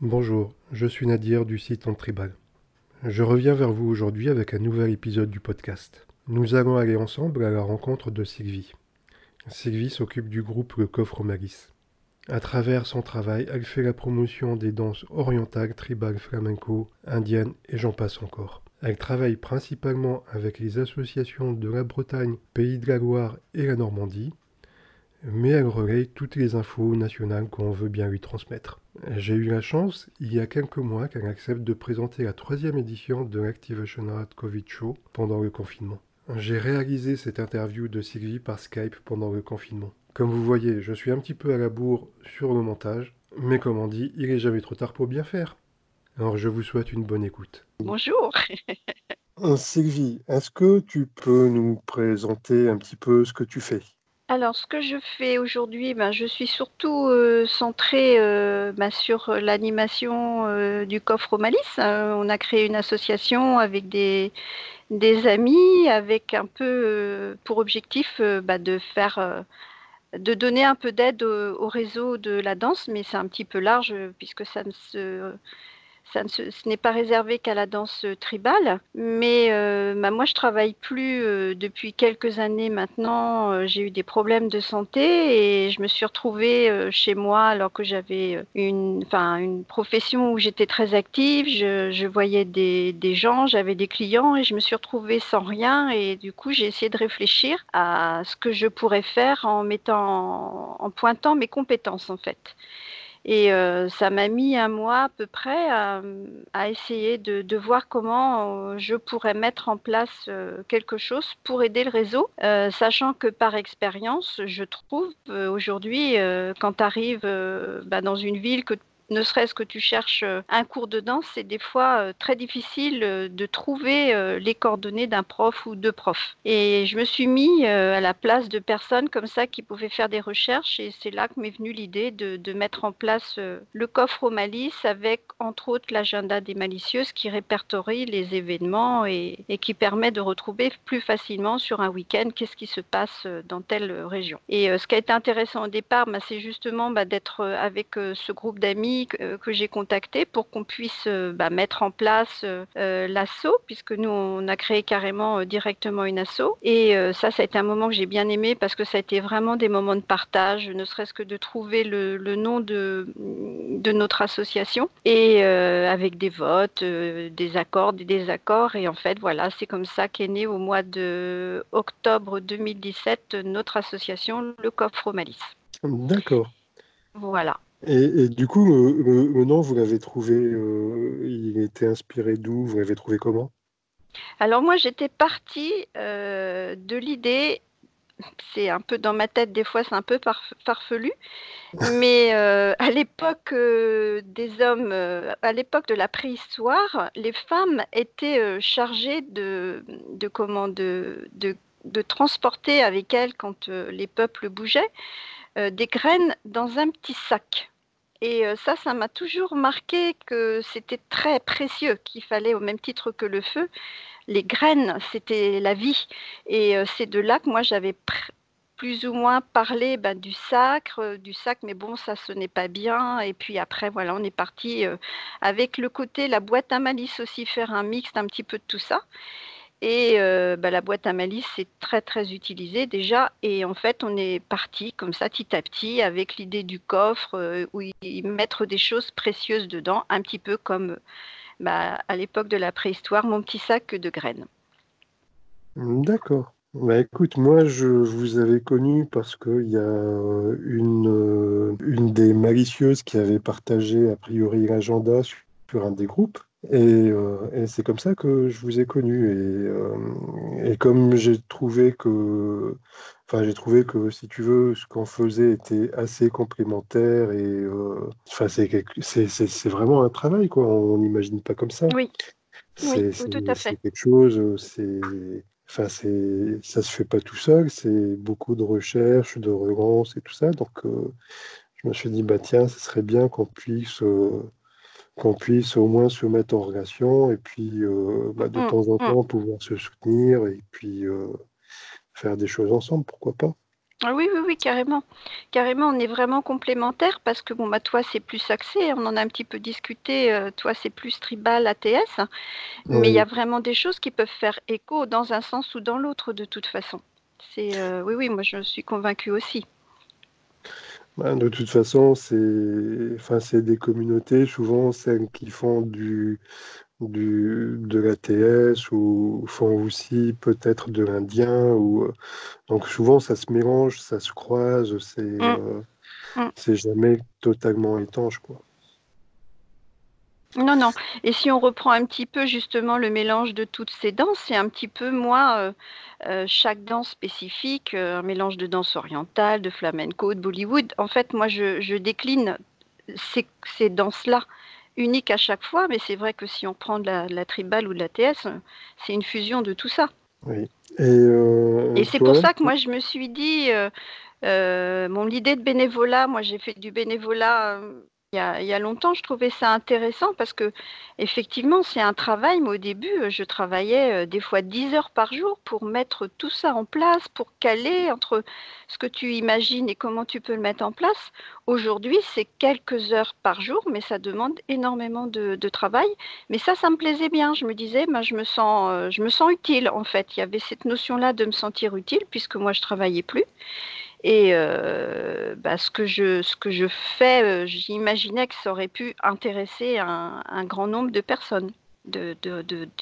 Bonjour, je suis Nadir du site Tribal. Je reviens vers vous aujourd'hui avec un nouvel épisode du podcast. Nous allons aller ensemble à la rencontre de Sylvie. Sylvie s'occupe du groupe Le Coffre Malice. À travers son travail, elle fait la promotion des danses orientales, tribales, flamenco, indiennes et j'en passe encore. Elle travaille principalement avec les associations de la Bretagne, Pays de la Loire et la Normandie, mais elle relaye toutes les infos nationales qu'on veut bien lui transmettre. J'ai eu la chance, il y a quelques mois, qu'elle accepte de présenter la troisième édition de l'Activation Art Covid Show pendant le confinement. J'ai réalisé cette interview de Sylvie par Skype pendant le confinement. Comme vous voyez, je suis un petit peu à la bourre sur le montage, mais comme on dit, il est jamais trop tard pour bien faire. Alors je vous souhaite une bonne écoute. Bonjour. Euh, Sylvie, est-ce que tu peux nous présenter un petit peu ce que tu fais? Alors, ce que je fais aujourd'hui, ben, je suis surtout euh, centrée euh, ben, sur l'animation du coffre au malice. on a créé une association avec des, des amis, avec un peu pour objectif ben, de faire de donner un peu d'aide au, réseau de la danse, mais c'est un petit peu large puisque ça ne se ce n'est pas réservé qu'à la danse tribale, mais euh, bah, moi je travaille plus euh, depuis quelques années maintenant. Euh, j'ai eu des problèmes de santé et je me suis retrouvée chez moi alors que j'avais une, une profession où j'étais très active. Je, voyais des, gens, j'avais des clients et je me suis retrouvée sans rien et du coup j'ai essayé de réfléchir à ce que je pourrais faire en mettant, en pointant mes compétences en fait. Et euh, ça m'a mis un mois à peu près à, essayer de, voir comment euh, je pourrais mettre en place euh, quelque chose pour aider le réseau, sachant que par expérience, je trouve aujourd'hui, quand tu arrives bah, dans une ville que ne serait-ce que tu cherches euh, un cours de danse, c'est des fois euh, très difficile euh, de trouver les coordonnées d'un prof ou de profs. Et je me suis mis à la place de personnes comme ça qui pouvaient faire des recherches et c'est là que m'est venue l'idée de, mettre en place le coffre aux malices avec entre autres l'agenda des malicieuses qui répertorie les événements et, qui permet de retrouver plus facilement sur un week-end qu'est-ce qui se passe dans telle région. Et ce qui a été intéressant au départ, bah, c'est justement bah, d'être avec ce groupe d'amis euh, que, j'ai contacté pour qu'on puisse euh, bah, mettre en place euh, l'assaut, puisque nous, on a créé carrément directement une assaut. Et ça, ça a été un moment que j'ai bien aimé parce que ça a été vraiment des moments de partage, ne serait-ce que de trouver le, nom de, de notre association et avec des votes, des accords, des désaccords. Et en fait, voilà, c'est comme ça qu'est né au mois de octobre 2017 notre association, le Coffre Malice. D'accord. Voilà. Et, du coup, le, vous l'avez trouvé, euh, il était inspiré d'où? Vous l'avez trouvé comment? Alors moi, j'étais partie euh, de l'idée, c'est un peu dans ma tête, des fois c'est un peu farfelu, mais euh, à l'époque des hommes, à l'époque de la préhistoire, les femmes étaient chargées de, comment, de, de, transporter avec elles, quand les peuples bougeaient, des graines dans un petit sac. Et euh, ça, ça m'a toujours marqué que c'était très précieux, qu'il fallait, au même titre que le feu, les graines, c'était la vie. Et euh, c'est de là que moi, j'avais plus ou moins parlé ben, du sacre, du sac, mais bon, ça ce n'est pas bien. Et puis après, voilà, on est parti avec le côté, la boîte à malice aussi, faire un mix un petit peu de tout ça. Et euh, bah, la boîte à malice, c'est très très utilisé déjà. Et en fait, on est parti comme ça, petit à petit, avec l'idée du coffre, euh, où y mettre des choses précieuses dedans, un petit peu comme bah, à l'époque de la préhistoire, mon petit sac de graines. D'accord. Bah, écoute, moi je vous avais connu parce qu'il y a euh, une, une des malicieuses qui avait partagé a priori l'agenda sur un des groupes. Euh, et, c'est comme ça que je vous ai connu. Et, euh, et comme j'ai trouvé que, enfin, j'ai trouvé que si tu veux, ce qu'on faisait était assez complémentaire et, euh, enfin, c'est, vraiment un travail, quoi. On n'imagine pas comme ça. Oui. C'est, tout à fait. C'est quelque chose, c'est, enfin, c'est, ça se fait pas tout seul. C'est beaucoup de recherche, de relance et tout ça. Donc, je me suis dit, bah tiens, ce serait bien qu'on puisse qu'on puisse au moins se mettre en relation et puis euh, bah, de mmh, temps en mmh. temps pouvoir se soutenir et puis euh, faire des choses ensemble, pourquoi pas. Ah oui, oui, oui, carrément. Carrément, on est vraiment complémentaires parce que bon, bah, toi, c'est plus axé, on en a un petit peu discuté, euh, toi, c'est plus tribal, ATS, mais il y a vraiment des choses qui peuvent faire écho dans un sens ou dans l'autre de toute façon. C'est, oui, oui, moi, je suis convaincue aussi. Bah, de toute façon, c'est enfin, c'est des communautés, souvent celles qui font du, du de l'ATS ou font aussi peut-être de l'indien ou donc souvent ça se mélange, ça se croise, c'est mmh. euh, mmh. jamais totalement étanche quoi. Non, non. Et si on reprend un petit peu justement le mélange de toutes ces danses, c'est un petit peu moi, euh, euh, chaque danse spécifique, euh, un mélange de danse orientale, de flamenco, de Bollywood. En fait, moi, je, décline ces, ces danses-là uniques à chaque fois, mais c'est vrai que si on prend de la, tribale ou de la TS, c'est une fusion de tout ça. Oui. Et, c'est pour ça que moi, je me suis dit, mon l'idée de bénévolat, moi, j'ai fait du bénévolat il y, a, longtemps, je trouvais ça intéressant parce que effectivement, c'est un travail. Mais au début, euh, je travaillais euh, des fois 10 heures par jour pour mettre tout ça en place, pour caler entre ce que tu imagines et comment tu peux le mettre en place. Aujourd'hui, c'est quelques heures par jour, mais ça demande énormément de, travail. Mais ça, ça me plaisait bien. Je me disais, ben, je, me sens, euh, je me sens utile en fait. Il y avait cette notion-là de me sentir utile puisque moi, je travaillais plus. Et euh, bah, ce, que je, ce que je fais, euh, j'imaginais que ça aurait pu intéresser un, grand nombre de personnes. De,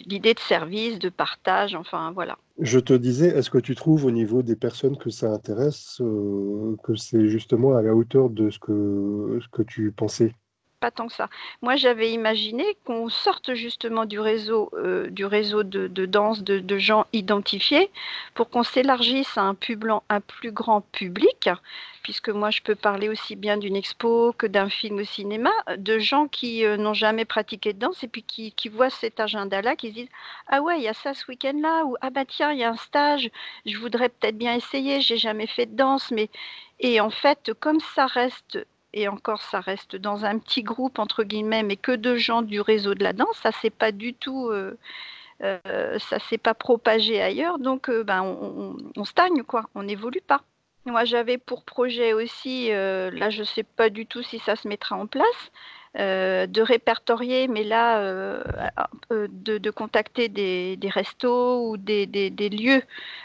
l'idée de service, de partage, enfin voilà. Je te disais, est-ce que tu trouves au niveau des personnes que ça intéresse, euh, que c'est justement à la hauteur de ce que tu pensais? Pas tant que ça. Moi, j'avais imaginé qu'on sorte justement du réseau, euh, de, danse de, gens identifiés pour qu'on s'élargisse à un, plus grand public, puisque moi, je peux parler aussi bien d'une expo que d'un film au cinéma, de gens qui euh, n'ont jamais pratiqué de danse et puis qui, qui voient cet agenda-là, qui se disent Ah ouais, il y a ça ce week-end-là, ou Ah bah tiens, il y a un stage, je voudrais peut-être bien essayer, j'ai jamais fait de danse, mais. Et en fait, comme ça reste et encore ça reste dans un petit groupe entre guillemets, mais que de gens du réseau de la danse, ça c'est pas du tout, euh, euh, ça s'est pas propagé ailleurs, donc euh, ben on, stagne quoi, on n'évolue pas. Moi j'avais pour projet aussi, là je sais pas du tout si ça se mettra en place, euh, de répertorier, mais là, euh, de, contacter des, restos ou des, lieux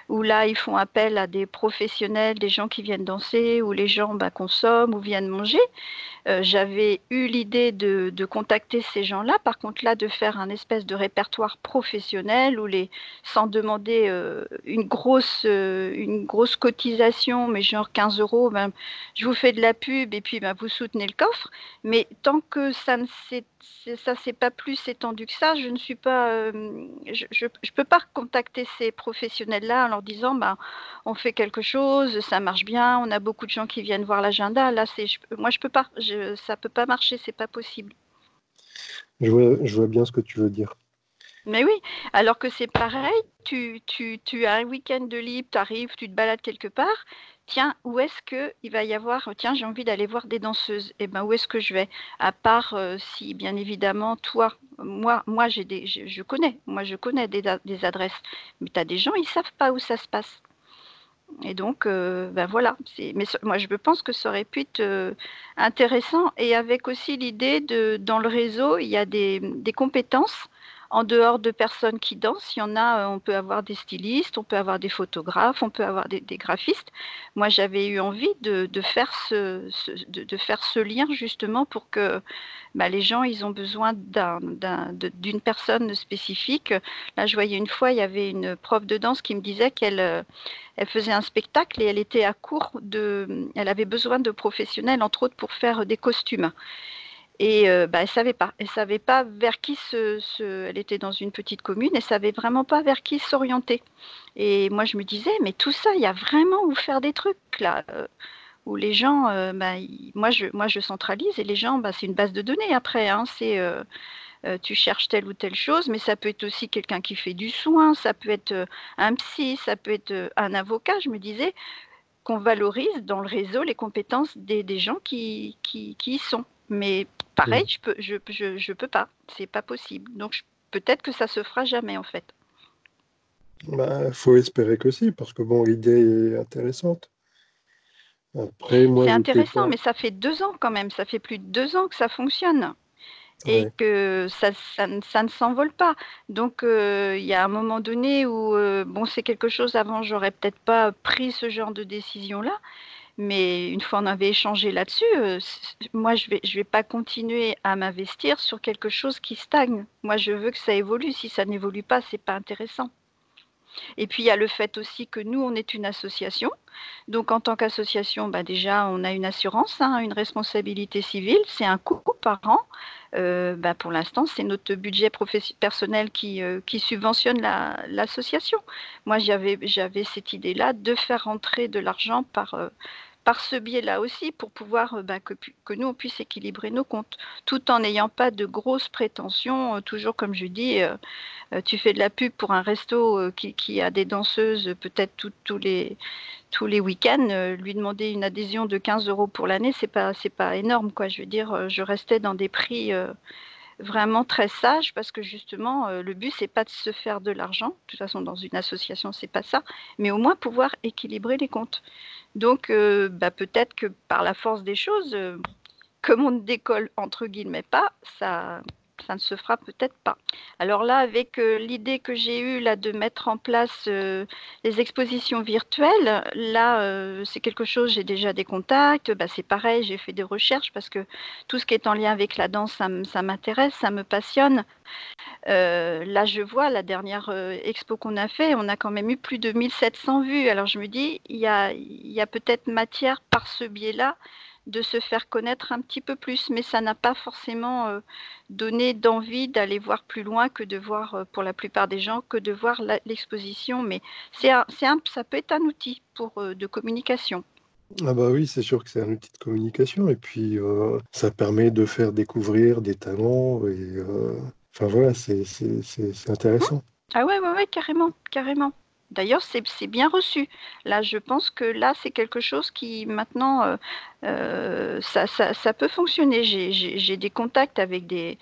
où là, ils font appel à des professionnels, des gens qui viennent danser, ou les gens bah, consomment ou viennent manger. Euh, j'avais eu l'idée de, contacter ces gens-là, par contre là, de faire un espèce de répertoire professionnel où les, sans demander une, grosse, une grosse cotisation, mais genre 15 euros, ben, je vous fais de la pub et puis ben, vous soutenez le coffre. Mais tant que ça ne s'est ça c'est pas plus étendu que ça. Je ne suis pas, euh, je, je, peux pas contacter ces professionnels-là en leur disant, bah, on fait quelque chose, ça marche bien, on a beaucoup de gens qui viennent voir l'agenda. Là, c'est, moi, je peux pas, je, ça peut pas marcher, c'est pas possible. Je vois, je vois bien ce que tu veux dire. Mais oui, alors que c'est pareil, tu, tu, tu as un week-end de libre, tu arrives, tu te balades quelque part, tiens, où est-ce qu'il va y avoir, tiens, j'ai envie d'aller voir des danseuses, et eh ben où est-ce que je vais? À part euh, si, bien évidemment, toi, moi, moi j'ai des, je, connais, moi je connais des, adresses, mais tu as des gens, ils savent pas où ça se passe. Et donc, euh, ben voilà. Mais moi, je pense que ça aurait pu être euh, intéressant. Et avec aussi l'idée de, dans le réseau, il y a des, des compétences en dehors de personnes qui dansent, il y a, euh, on peut avoir des stylistes, on peut avoir des photographes, on peut avoir des, graphistes. Moi, j'avais eu envie de, faire ce, lien justement pour que bah, les gens, ils ont besoin d'une personne spécifique. Là, je voyais une fois, il y avait une prof de danse qui me disait qu'elle euh, faisait un spectacle et elle était à court elle avait besoin de professionnels, entre autres, pour faire des costumes. Et euh, bah, elle savait pas. Elle savait pas vers qui se, Elle était dans une petite commune. Elle savait vraiment pas vers qui s'orienter. Et moi, je me disais, mais tout ça, il y a vraiment où faire des trucs là, euh, où les gens, euh, bah, moi, je, centralise et les gens, bah, c'est une base de données après. Hein, c'est tu cherches telle ou telle chose, mais ça peut être aussi quelqu'un qui fait du soin, ça peut être un psy, ça peut être un avocat. Je me disais qu'on valorise dans le réseau les compétences des, gens qui y sont. Mais pareil, je peux, je, je, je peux pas. C'est pas possible. Donc peut-être que ça se fera jamais en fait. Il bah, faut espérer que si, parce que bon, l'idée est intéressante. C'est intéressant, mais ça fait deux ans quand même. Ça fait plus de deux ans que ça fonctionne et que ça, ça, ne s'envole pas. Donc, euh, il y a un moment donné où, euh, bon, c'est quelque chose, avant, j'aurais peut-être pas pris ce genre de décision-là, mais une fois on avait échangé là-dessus, euh, moi, je vais, je vais pas continuer à m'investir sur quelque chose qui stagne. Moi, je veux que ça évolue. Si ça n'évolue pas, c'est pas intéressant. Et puis il y a le fait aussi que nous, on est une association. Donc en tant qu'association, bah, déjà, on a une assurance, hein, une responsabilité civile, c'est un coût par an. Euh, bah, pour l'instant, c'est notre budget personnel qui, euh, subventionne l'association. Moi, j'avais cette idée-là de faire rentrer de l'argent par, euh, par ce biais-là aussi pour pouvoir euh, bah, que, nous, on puisse équilibrer nos comptes, tout en n'ayant pas de grosses prétentions. Euh, toujours comme je dis, euh, tu fais de la pub pour un resto qui, a des danseuses peut-être tous les, week-ends, lui demander une adhésion de 15 euros pour l'année, c'est pas, pas énorme. Quoi. Je veux dire, je restais dans des prix vraiment très sages parce que justement, le but, c'est pas de se faire de l'argent. De toute façon, dans une association, c'est pas ça, mais au moins pouvoir équilibrer les comptes. Donc, euh, bah, peut-être que par la force des choses, euh, comme on ne décolle entre guillemets pas, ça, ça ne se fera peut-être pas. Alors là, avec euh, l'idée que j'ai eue là de mettre en place euh, les expositions virtuelles, là, euh, c'est quelque chose, j'ai déjà des contacts, bah, c'est pareil, j'ai fait des recherches parce que tout ce qui est en lien avec la danse, ça, m'intéresse, ça me passionne. là, je vois la dernière expo qu'on a fait, on a quand même eu plus de 1700 vues. Alors je me dis, il y a, y a peut-être matière par ce biais-là de se faire connaître un petit peu plus, mais ça n'a pas forcément euh, donné d'envie d'aller voir plus loin que de voir, euh, pour la plupart des gens, que de voir l'exposition. Mais c'est un, ça peut être un outil pour, euh, de communication. Ah bah oui, c'est sûr que c'est un outil de communication et puis ça permet de faire découvrir des talents et enfin voilà, c'est intéressant. Ah ouais, ouais, ouais, carrément, carrément. D'ailleurs, c'est bien reçu. Là, je pense que là, c'est quelque chose qui maintenant, euh, euh, ça, peut fonctionner. J'ai des contacts avec des,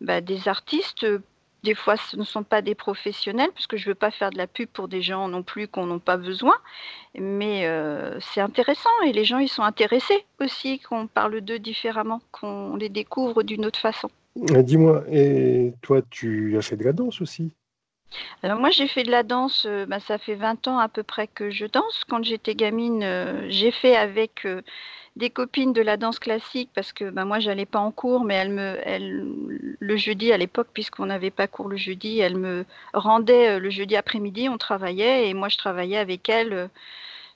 bah, des artistes. Des fois, ce ne sont pas des professionnels, puisque je ne veux pas faire de la pub pour des gens non plus qu'on n'a pas besoin. Mais euh, c'est intéressant et les gens, ils sont intéressés aussi qu'on parle d'eux différemment, qu'on les découvre d'une autre façon. Dis-moi, et toi, tu as fait de la danse aussi? Alors moi j'ai fait de la danse, euh, bah, ça fait 20 ans à peu près que je danse. Quand j'étais gamine, euh, j'ai fait avec euh, des copines de la danse classique parce que bah, moi j'allais pas en cours, mais elle me, elle, le jeudi à l'époque, puisqu'on n'avait pas cours le jeudi, elle me rendait le jeudi après-midi, on travaillait et moi je travaillais avec elle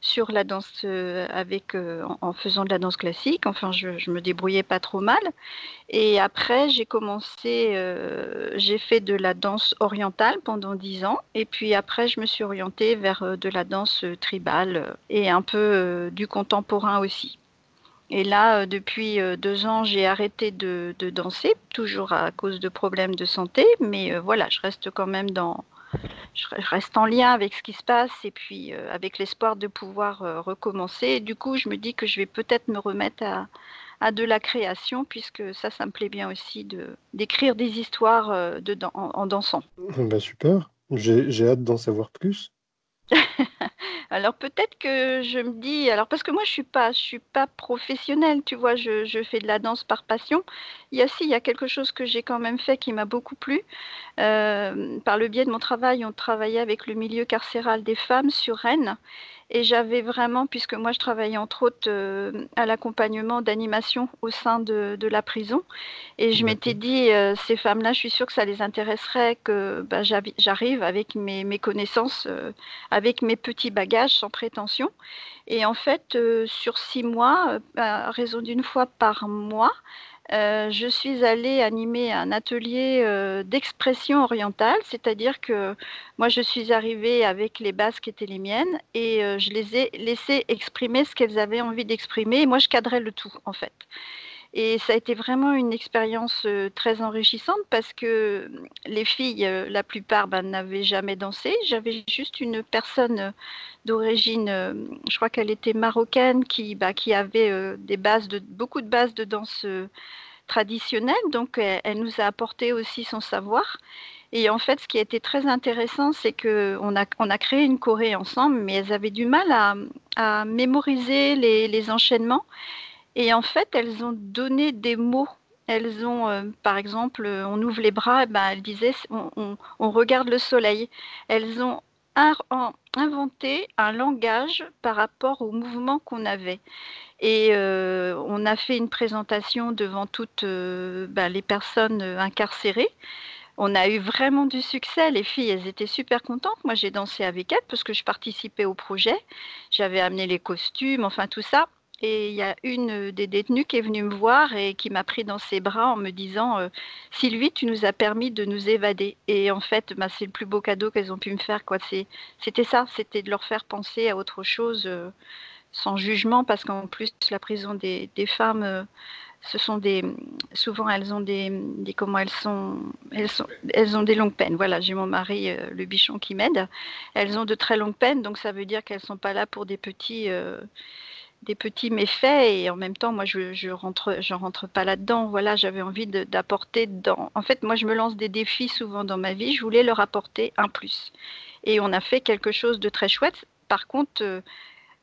sur la danse euh, avec euh, en, faisant de la danse classique. Enfin, je, me débrouillais pas trop mal. Et après, j'ai commencé, euh, j'ai fait de la danse orientale pendant dix ans. Et puis après, je me suis orientée vers de la danse tribale et un peu du contemporain aussi. Et là, depuis deux ans, j'ai arrêté de, de, danser, toujours à cause de problèmes de santé. Mais voilà, je reste quand même dans, je reste en lien avec ce qui se passe et puis euh, avec l'espoir de pouvoir euh, recommencer. du coup, je me dis que je vais peut-être me remettre à, de la création, puisque ça, ça me plaît bien aussi de d'écrire des histoires euh, en, dansant. Ben super, j'ai hâte d'en savoir plus. Alors peut-être que je me dis, alors parce que moi je suis pas, je suis pas professionnelle, tu vois, je, fais de la danse par passion. Il y a si, il y a quelque chose que j'ai quand même fait qui m'a beaucoup plu. Euh, par le biais de mon travail, on travaillait avec le milieu carcéral des femmes sur Rennes. Et j'avais vraiment, puisque moi je travaillais entre autres euh, à l'accompagnement d'animation au sein de, de, la prison, et je m'étais dit, euh, ces femmes-là, je suis sûre que ça les intéresserait que bah, j'arrive avec mes, mes connaissances, euh, avec mes petits bagages sans prétention. Et en fait, sur six mois, à raison d'une fois par mois, euh, je suis allée animer un atelier euh, d'expression orientale, c'est-à-dire que moi je suis arrivée avec les bases qui étaient les miennes et euh, je les ai laissées exprimer ce qu'elles avaient envie d'exprimer et moi je cadrais le tout en fait. Et ça a été vraiment une expérience très enrichissante parce que les filles, la plupart, ben, n'avaient jamais dansé. J'avais juste une personne d'origine, je crois qu'elle était marocaine, qui, qui avait des bases de, beaucoup de bases de danse traditionnelle, donc elle, nous a apporté aussi son savoir. Et en fait, ce qui a été très intéressant, c'est qu'on a, créé une choré ensemble, mais elles avaient du mal à, mémoriser les, enchaînements. Et en fait, elles ont donné des mots. Elles ont, euh, par exemple, on ouvre les bras, ben, elles disaient on, regarde le soleil. Elles ont inventé un langage par rapport au mouvement qu'on avait. Et euh, on a fait une présentation devant toutes euh, ben, les personnes incarcérées on a eu vraiment du succès. Les filles, elles étaient super contentes. Moi, j'ai dansé avec elles parce que je participais au projet. J'avais amené les costumes, enfin tout ça. Et il y a une des détenues qui est venue me voir et qui m'a pris dans ses bras en me disant euh, Sylvie, tu nous as permis de nous évader. Et en fait, bah, c'est le plus beau cadeau qu'elles ont pu me faire. C'était ça, c'était de leur faire penser à autre chose euh, sans jugement, parce qu'en plus, la prison des, femmes. Euh, ce sont des souvent elles ont des, comment elles sont elles ont des longues peines voilà j'ai mon mari euh, le bichon qui m'aide elles ont de très longues peines donc ça veut dire qu'elles sont pas là pour des petits euh, des petits méfaits et en même temps moi je je rentre je rentre pas là dedans voilà j'avais envie d'apporter dans en fait moi je me lance des défis souvent dans ma vie je voulais leur apporter un plus et on a fait quelque chose de très chouette par contre euh,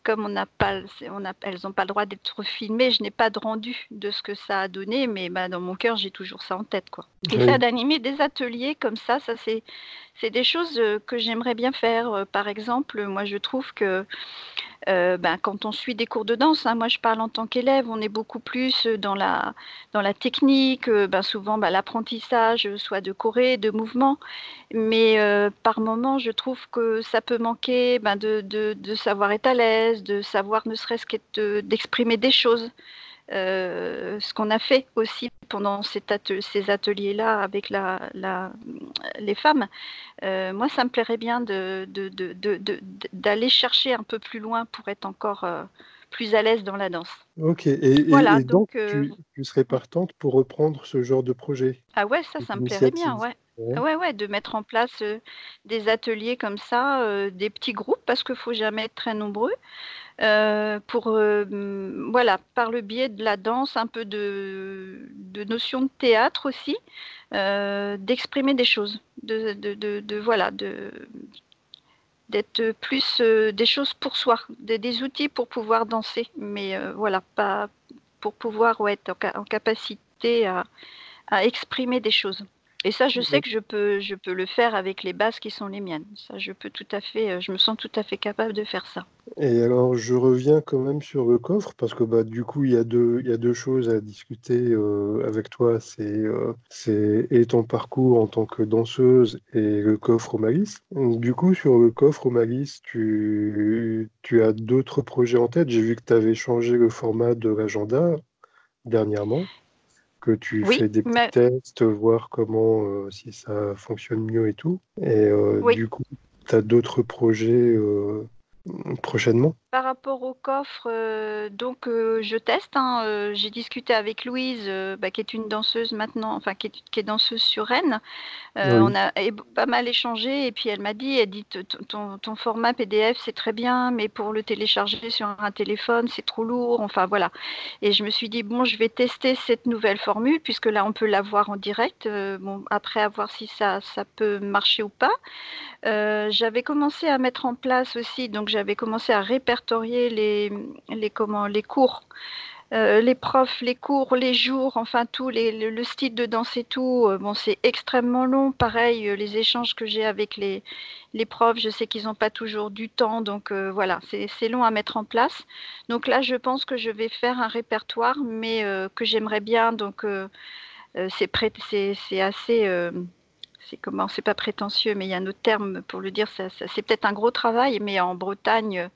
comme on n'a pas, on a, elles n'ont pas le droit d'être filmées, je n'ai pas de rendu de ce que ça a donné, mais bah, dans mon cœur, j'ai toujours ça en tête. Quoi. Et ça, d'animer des ateliers comme ça, ça c'est, c'est des choses euh, que j'aimerais bien faire. Euh, par exemple, moi, je trouve que euh, ben, quand on suit des cours de danse, hein, moi je parle en tant qu'élève, on est beaucoup plus dans la, dans la technique, euh, ben, souvent ben, l'apprentissage, soit de choré, de mouvement, mais euh, par moments je trouve que ça peut manquer de, de, savoir être à l'aise, de savoir ne serait-ce qu'être d'exprimer des choses. Euh, ce qu'on a fait aussi pendant ces ateliers-là avec la, la, les femmes, euh, moi, ça me plairait bien d'aller de, de, chercher un peu plus loin pour être encore euh, plus à l'aise dans la danse. Ok, et, voilà, donc, tu, serais partante pour reprendre ce genre de projet? Ah ouais, ça, ça me plairait bien, ouais. Ouais. ouais, de mettre en place des ateliers comme ça, des petits groupes, parce qu'il ne faut jamais être très nombreux. Euh, pour, euh, voilà, par le biais de la danse, un peu de, de notion de théâtre aussi, euh, d'exprimer des choses, de, de, voilà, d'être plus des choses pour soi, des, outils pour pouvoir danser, mais voilà, pas pour pouvoir être en, capacité à exprimer des choses. Et ça, je sais que je peux, je peux le faire avec les bases qui sont les miennes. Ça, je peux tout à fait, euh, je me sens tout à fait capable de faire ça. Et alors, je reviens quand même sur le coffre parce que bah, du coup, il y a deux, il y a deux choses à discuter euh, avec toi. C'est, euh, c'est et ton parcours en tant que danseuse et le coffre au malice. du coup, sur le coffre au malice, tu, tu as d'autres projets en tête. J'ai vu que tu avais changé le format de l'agenda dernièrement que tu fais des petits tests, voir comment, euh, si ça fonctionne mieux et tout. Et euh, du coup, tu as d'autres projets euh, prochainement Par rapport au coffre, euh, donc euh, je teste. Hein, euh, j'ai discuté avec Louise, bah, qui est une danseuse maintenant, enfin qui est, danseuse sur Rennes. On a pas mal échangé et puis elle m'a dit, elle dit ton, ton format PDF c'est très bien, mais pour le télécharger sur un téléphone c'est trop lourd. Enfin voilà. Et je me suis dit bon, je vais tester cette nouvelle formule puisque là on peut la voir en direct. bon après à voir si ça ça peut marcher ou pas. J'avais commencé à mettre en place aussi donc j'avais commencé à répertorier les, les, comment, les cours, euh, les profs, les cours, les jours, enfin tout, le, style de danse et tout. Euh, bon, c'est extrêmement long. Pareil, euh, les échanges que j'ai avec les, les profs, je sais qu'ils n'ont pas toujours du temps, donc voilà, c'est long à mettre en place. Donc là, je pense que je vais faire un répertoire, mais que j'aimerais bien. Donc c'est assez c'est comment, c'est pas prétentieux, mais il y a un autre terme pour le dire. c'est peut-être un gros travail, mais en Bretagne,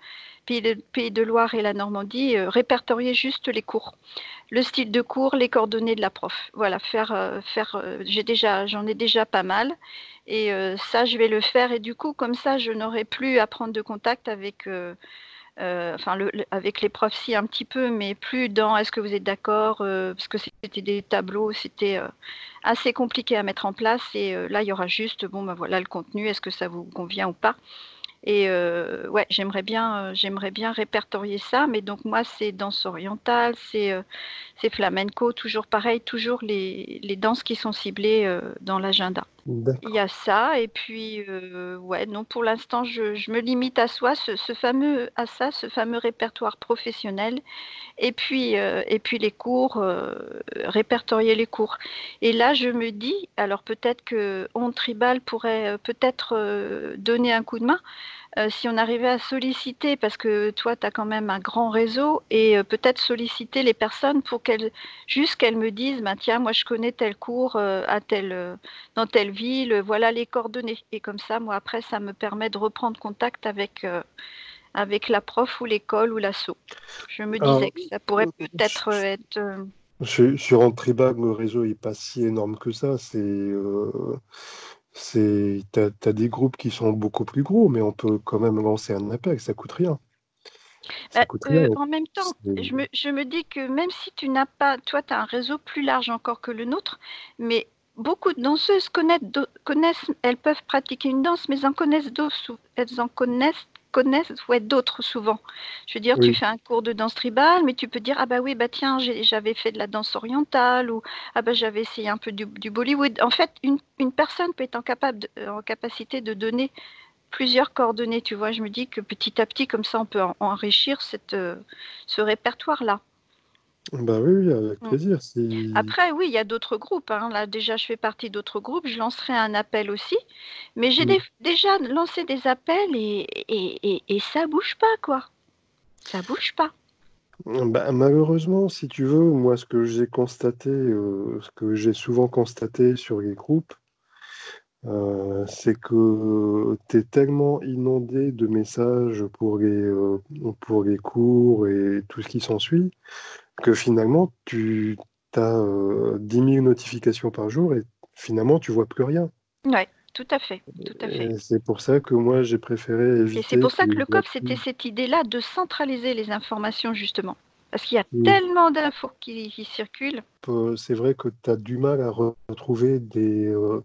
Pays de, Loire et la Normandie, euh, répertorier juste les cours, le style de cours, les coordonnées de la prof. Voilà, faire, euh, faire. Euh, j'en ai déjà pas mal, et ça, je vais le faire. Et du coup, comme ça, je n'aurai plus à prendre de contact avec euh, enfin avec les profs si un petit peu, mais plus dans est-ce que vous êtes d'accord, euh, parce que c'était des tableaux, c'était euh, assez compliqué à mettre en place. Et là, il y aura juste, bon, ben voilà le contenu, est-ce que ça vous convient ou pas? Et ouais, j'aimerais bien, j'aimerais bien répertorier ça. Mais donc moi, c'est danse orientale, c'est flamenco, toujours pareil, toujours les, les danses qui sont ciblées dans l'agenda. Il y a ça, et puis euh, ouais, non, pour l'instant, je, je me limite à soi, ce, fameux, à ça, ce fameux répertoire professionnel, et puis, euh, et puis les cours, euh, répertorier les cours. Et là, je me dis, alors peut-être que On Tribal pourrait peut-être donner un coup de main, euh, si on arrivait à solliciter, parce que toi, tu as quand même un grand réseau, et euh, peut-être solliciter les personnes pour qu'elles, juste qu'elles me disent, bah, tiens, moi je connais tel cours euh, à tel, dans telle ville, voilà les coordonnées. Et comme ça, moi après, ça me permet de reprendre contact avec, avec la prof ou l'école ou l'asso. Je me disais que ça pourrait peut-être être... sur, sur Antribag, le réseau est pas si énorme que ça. C'est, euh, c'est, t'as, t'as des groupes qui sont beaucoup plus gros, mais on peut quand même lancer un appel, ça coûte rien. Ça Bah, coûte rien. euh, en même temps, je me, je me dis que même si tu n'as pas, toi, tu as un réseau plus large encore que le nôtre, mais beaucoup de danseuses connaissent, connaissent elles peuvent pratiquer une danse, mais elles en connaissent d'autres, elles en connaissent, connaissent ouais, d'autres souvent. Je veux dire, tu fais un cours de danse tribale, mais tu peux dire, ah bah oui, bah tiens, j'avais fait de la danse orientale, ou ah bah j'avais essayé un peu du, du Bollywood. En fait, une, une personne peut être en, capable de- en capacité de donner plusieurs coordonnées, tu vois. Je me dis que petit à petit, comme ça, on peut en- enrichir cette, euh, ce répertoire-là. Bah oui, oui, avec Mm. plaisir. Si... Après, oui, il y a d'autres groupes. hein. Là, déjà, je fais partie d'autres groupes. Je lancerai un appel aussi. Mais j'ai Mm. des- déjà lancé des appels et, et, et, et ça bouge pas, quoi. Ça bouge pas. Bah, malheureusement, si tu veux, moi, ce que j'ai constaté, euh, ce que j'ai souvent constaté sur les groupes, euh, c'est que tu es tellement inondé de messages pour les, euh, pour les cours et tout ce qui s'ensuit, que finalement, tu as 10 000 notifications par jour et finalement, tu vois plus rien. Ouais, tout à fait, tout à fait. Et c'est pour ça que moi, j'ai préféré Et éviter c'est pour ça que le COP, c'était cette idée-là de centraliser les informations, justement. Parce qu'il y a tellement d'infos qui, qui circulent. C'est vrai que tu as du mal à re- retrouver des, euh,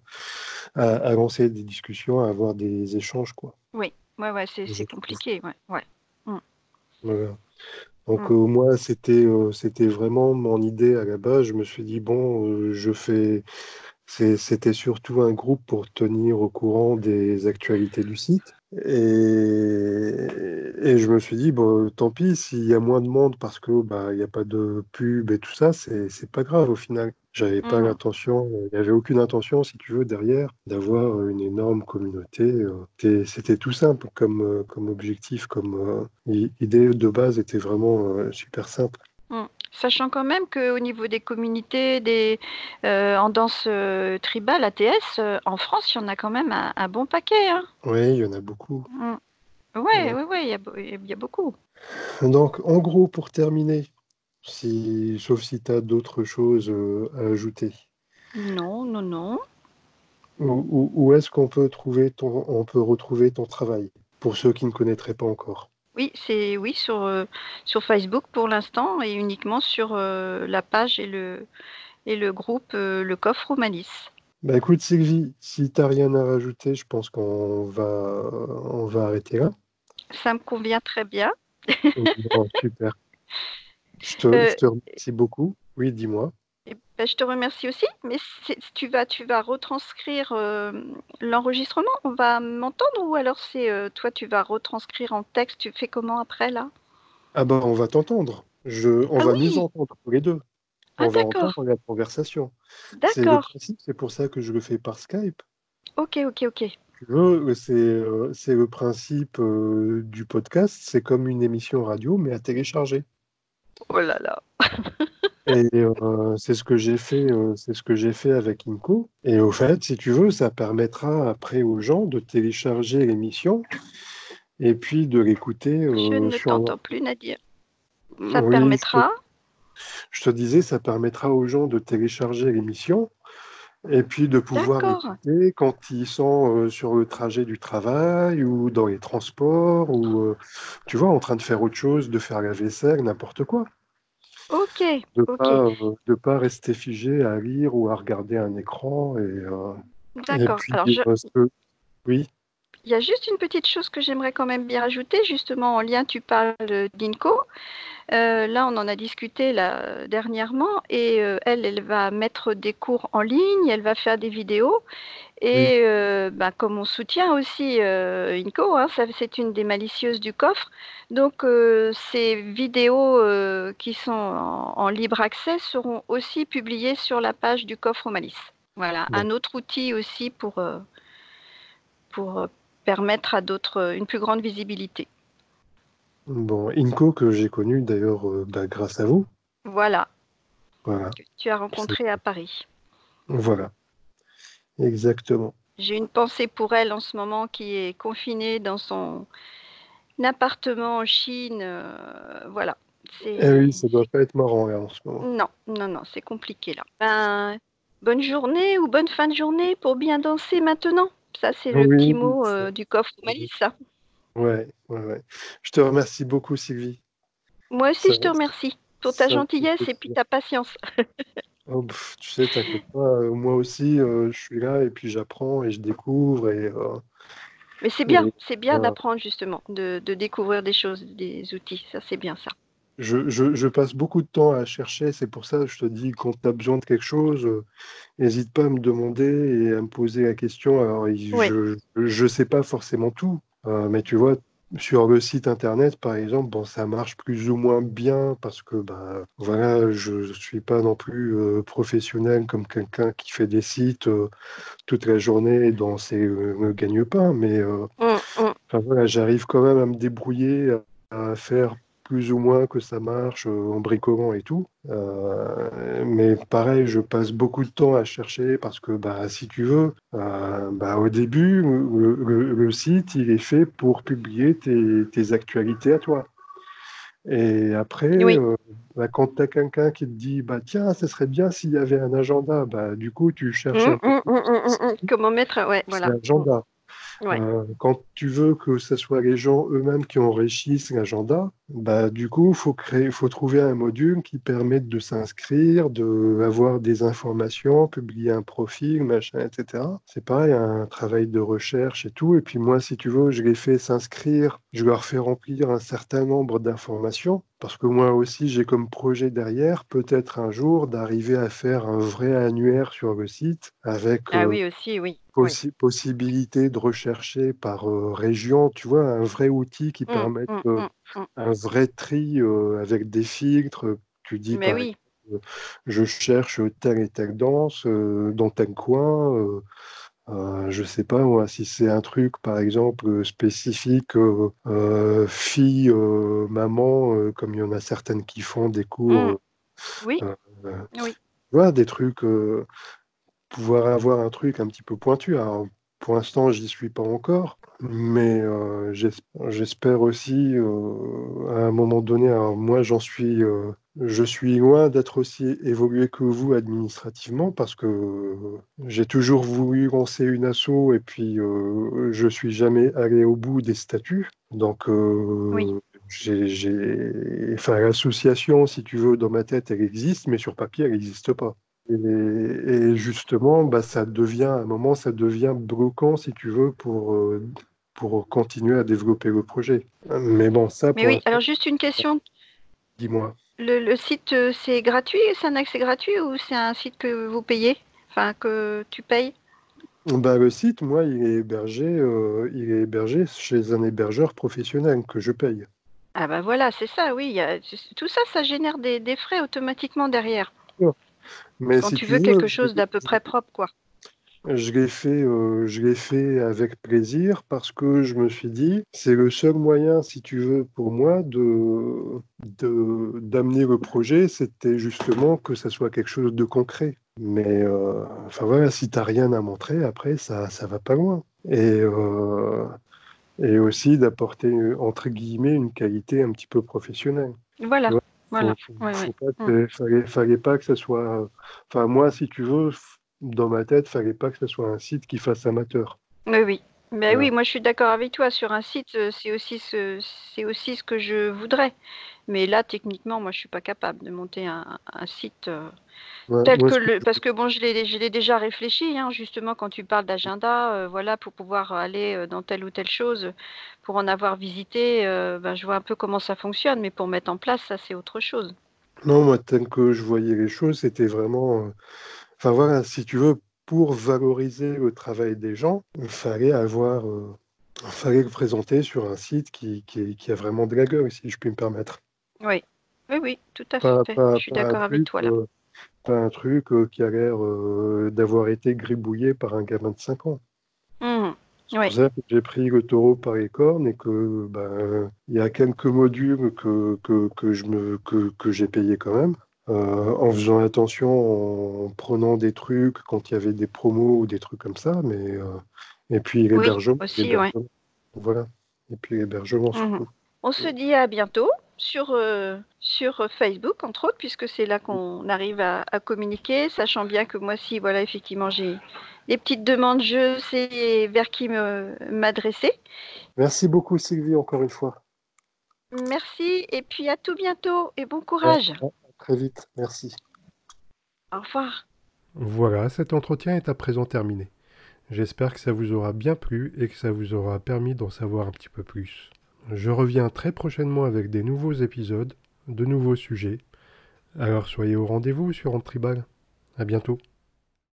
à, à lancer des discussions, à avoir des échanges, quoi. Oui, ouais, ouais, c'est compliqué. Ouais, ouais. Mm, Voilà. Donc mm. euh, moi, c'était euh, c'était vraiment mon idée à la base. Je me suis dit, bon, euh, je fais... C'était surtout un groupe pour tenir au courant des actualités du site. Et, et je me suis dit, bon, tant pis, s'il y a moins de monde parce que bah, il n'y a pas de pub et tout ça, c'est pas grave au final. J'avais pas Mm. l'intention, il n'y avait aucune intention, si tu veux, derrière, d'avoir une énorme communauté. euh. C'était tout simple comme, euh, comme objectif, comme euh, idée de base était vraiment euh, super simple. Mm. Sachant quand même qu'au niveau des communautés des, euh, en danse euh, tribale, ATS, euh, en France, il y en a quand même un, un bon paquet. Hein. Oui, il y en a beaucoup. Mm. Ouais, Ouais. ouais, ouais, il y a, y beaucoup. Donc, en gros, pour terminer, si, sauf si tu as d'autres choses à ajouter, Non, non, non. où, où- où est-ce qu'on peut trouver ton, on peut retrouver ton travail, pour ceux qui ne connaîtraient pas encore? Oui, c'est oui sur, euh, sur Facebook pour l'instant et uniquement sur euh, la page et le, et le groupe euh, Le Coffre au Malice. Bah écoute Sylvie, si t'as rien à rajouter, je pense qu'on va, on va arrêter là. Ça me convient très bien. Bon, super. Je te, je te remercie beaucoup. Oui, dis-moi. Et ben, je te remercie aussi, mais tu vas, tu vas retranscrire euh, l'enregistrement, on va m'entendre ou alors c'est euh, toi tu vas retranscrire en texte, tu fais comment après là? Ah bah on va t'entendre. Je, on Ah va nous oui, entendre tous les deux. ah On va entendre la conversation. C'est le d'accord, principe, c'est pour ça que je le fais par Skype. ok, ok, ok. C'est euh, c'est le principe du podcast, c'est comme une émission radio, mais à télécharger. Oh là là. Et euh, c'est ce que j'ai fait, euh, c'est ce que j'ai fait avec Inco. Et au fait, si tu veux, ça permettra après aux gens de télécharger l'émission et puis de l'écouter Je euh, ne sur. t'entends plus, Nadir. Ça Oui, je te, permettra. je te disais, ça permettra aux gens de télécharger l'émission et puis de pouvoir l'écouter quand ils sont euh, sur le trajet du travail ou dans les transports ou, euh, tu vois, en train de faire autre chose, de faire la vaisselle, n'importe quoi. Ok, De pas, euh, pas rester figé à lire ou à regarder un écran et, euh, D'accord. Alors je, ce oui. Il y a juste une petite chose que j'aimerais quand même bien ajouter. Justement, en lien, tu parles d'INCO. Euh, là, on en a discuté là, dernièrement et euh, elle, elle va mettre des cours en ligne, elle va faire des vidéos. Et euh, bah, comme on soutient aussi INCO, hein, c'est une des malicieuses du coffre, donc ces vidéos qui sont en, libre accès seront aussi publiées sur la page du coffre aux malices. Voilà, un autre outil aussi pour, pour permettre à d'autres une plus grande visibilité. Bon, Inco que j'ai connu d'ailleurs euh, bah, grâce à vous. Voilà. Voilà. tu as rencontré à Paris. Voilà. Exactement. J'ai une pensée pour elle en ce moment qui est confinée dans son appartement en Chine. Euh, voilà. Eh oui, ça doit pas être marrant en ce moment. Non, non, non, c'est compliqué là. Ben, bonne journée ou bonne fin de journée pour bien danser maintenant. Ça, c'est le petit mot euh, du coffre Malice. Ça. Ouais, ouais, ouais. Je te remercie beaucoup, Sylvie. Moi aussi, je te remercie pour ta gentillesse et puis ta patience. Oh, tu sais, t'inquiète pas, euh, moi aussi, euh, je suis là et puis j'apprends et je découvre et Mais c'est bien, c'est bien d'apprendre justement, de, découvrir des choses, des outils. Ça, c'est bien ça. Je, je, passe beaucoup de temps à chercher, c'est pour ça que je te dis, quand tu as besoin de quelque chose, n'hésite pas à me demander et à me poser la question. Alors, je ne sais pas forcément tout, euh, mais tu vois, sur le site internet, par exemple, bon, ça marche plus ou moins bien parce que bah, voilà, je ne suis pas non plus euh, professionnel comme quelqu'un qui fait des sites euh, toute la journée dans ses gagne-pain, mais mmh, mmh. voilà, j'arrive quand même à me débrouiller, à faire plus ou moins que ça marche euh, en bricolant et tout. Euh, mais pareil, je passe beaucoup de temps à chercher parce que bah, si tu veux, euh, bah, au début, le, site, il est fait pour publier tes, actualités à toi. Et après, bah, quand tu as quelqu'un qui te dit bah, Tiens, ce serait bien s'il y avait un agenda, bah, du coup, tu cherches mmh, un mmh, mmh, comment mettre ouais, voilà. l'agenda. Euh, quand tu veux que ce soit les gens eux-mêmes qui enrichissent l'agenda, bah, du coup, il faut, créer, faut trouver un module qui permette de s'inscrire, d'avoir des informations, publier un profil, machin, etc. C'est pareil, un travail de recherche et tout. Et puis moi, si tu veux, je les fais s'inscrire, je leur fais remplir un certain nombre d'informations. Parce que moi aussi, j'ai comme projet derrière, peut-être un jour, d'arriver à faire un vrai annuaire sur le site avec ah, oui, aussi, oui. possibilité de rechercher par euh, région, tu vois, un vrai outil qui mmh, permette mmh, euh, mmh, un vrai tri euh, avec des filtres. Tu dis, Mais oui. je cherche telle et telle danse dans tel coin. Euh, je sais pas moi, si c'est un truc par exemple spécifique euh, fille, maman, comme il y en a certaines qui font des cours. Oui. oui. Voilà, des trucs, pouvoir avoir un truc un petit peu pointu. Pour l'instant, j'y suis pas encore, mais j'espère aussi à un moment donné. Alors moi, j'en suis je suis loin d'être aussi évolué que vous administrativement parce que j'ai toujours voulu lancer une asso et puis euh, je suis jamais allé au bout des statuts. Donc, euh, j'ai, enfin, l'association, si tu veux, dans ma tête, elle existe, mais sur papier, elle n'existe pas. Et, justement, bah, ça devient, à un moment, ça devient bloquant, si tu veux, pour, euh, pour continuer à développer le projet. Mais bon, ça. Mais oui, alors juste une question. Dis-moi. Le, site, euh, c'est gratuit? C'est un accès gratuit ou c'est un site que vous payez? Enfin, que tu payes? Bah, le site, moi, il est hébergé, euh, il est hébergé chez un hébergeur professionnel que je paye. Ah bah voilà, c'est ça, oui. tout ça, ça génère des, frais automatiquement derrière. Mais Quand tu veux quelque chose d'à peu près propre, quoi. Je l'ai fait, euh, je l'ai fait avec plaisir parce que je me suis dit, c'est le seul moyen, si tu veux, pour moi, de, d'amener le projet, c'était justement que ça soit quelque chose de concret. Mais euh, enfin voilà, si tu n'as rien à montrer, après, ça ça va pas loin. Et, euh, et aussi d'apporter, entre guillemets, une qualité un petit peu professionnelle. Voilà. Voilà. Mmh. fallait, fallait pas que ça soit. Enfin, moi, si tu veux, dans ma tête, fallait pas que ce soit un site qui fasse amateur. Oui, oui. Mais oui, moi je suis d'accord avec toi. Sur un site, c'est aussi ce, c'est aussi ce que je voudrais. Mais là, techniquement, moi je suis pas capable de monter un, site tel que le. Parce que bon, je l'ai, je l'ai déjà réfléchi, hein, justement, quand tu parles d'agenda, voilà, pour pouvoir aller dans telle ou telle chose, pour en avoir visité, ben, je vois un peu comment ça fonctionne, mais pour mettre en place, ça c'est autre chose. Non, moi, tel que je voyais les choses, c'était vraiment. Enfin voilà, si tu veux, pour valoriser le travail des gens, il fallait avoir, euh, fallait le présenter sur un site qui, qui, a vraiment de la gueule, si je puis me permettre. Oui, oui, oui, tout à fait. je suis d'accord avec toi là. Euh, pas un truc euh, qui a l'air d'avoir été gribouillé par un gamin de 5 ans. Mmh, que j'ai pris le taureau par les cornes et que ben, il y a quelques modules que, que, que je me que, que j'ai payé quand même. Euh, en faisant attention, en prenant des trucs quand il y avait des promos ou des trucs comme ça, mais euh, et puis l'hébergement. aussi, Voilà. Et puis l'hébergement mmh On se dit à bientôt sur, euh, sur Facebook, entre autres, puisque c'est là qu'on arrive à, communiquer, sachant bien que moi, si, voilà, effectivement, j'ai des petites demandes, je sais vers qui m'adresser. Merci beaucoup, Sylvie, encore une fois. Merci, et puis à tout bientôt, et bon courage très vite. Merci. Au revoir. Voilà, cet entretien est à présent terminé. J'espère que ça vous aura bien plu et que ça vous aura permis d'en savoir un petit peu plus. Je reviens très prochainement avec des nouveaux épisodes, de nouveaux sujets. Alors soyez au rendez-vous sur Antribal. À bientôt.